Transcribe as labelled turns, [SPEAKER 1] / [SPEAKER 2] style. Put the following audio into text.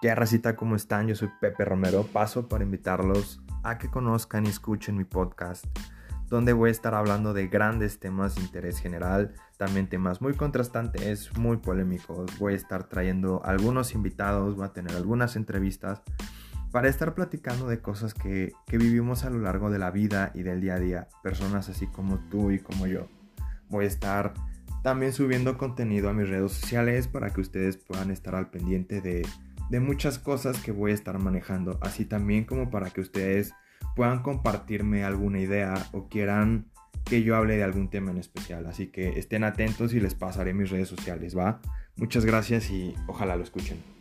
[SPEAKER 1] ¿Qué racita? ¿Cómo están? Yo soy Pepe Romero. Paso para invitarlos a que conozcan y escuchen mi podcast, donde voy a estar hablando de grandes temas de interés general, también temas muy contrastantes, muy polémicos. Voy a estar trayendo algunos invitados, voy a tener algunas entrevistas para estar platicando de cosas que, que vivimos a lo largo de la vida y del día a día, personas así como tú y como yo. Voy a estar también subiendo contenido a mis redes sociales para que ustedes puedan estar al pendiente de de muchas cosas que voy a estar manejando, así también como para que ustedes puedan compartirme alguna idea o quieran que yo hable de algún tema en especial. Así que estén atentos y les pasaré mis redes sociales, ¿va? Muchas gracias y ojalá lo escuchen.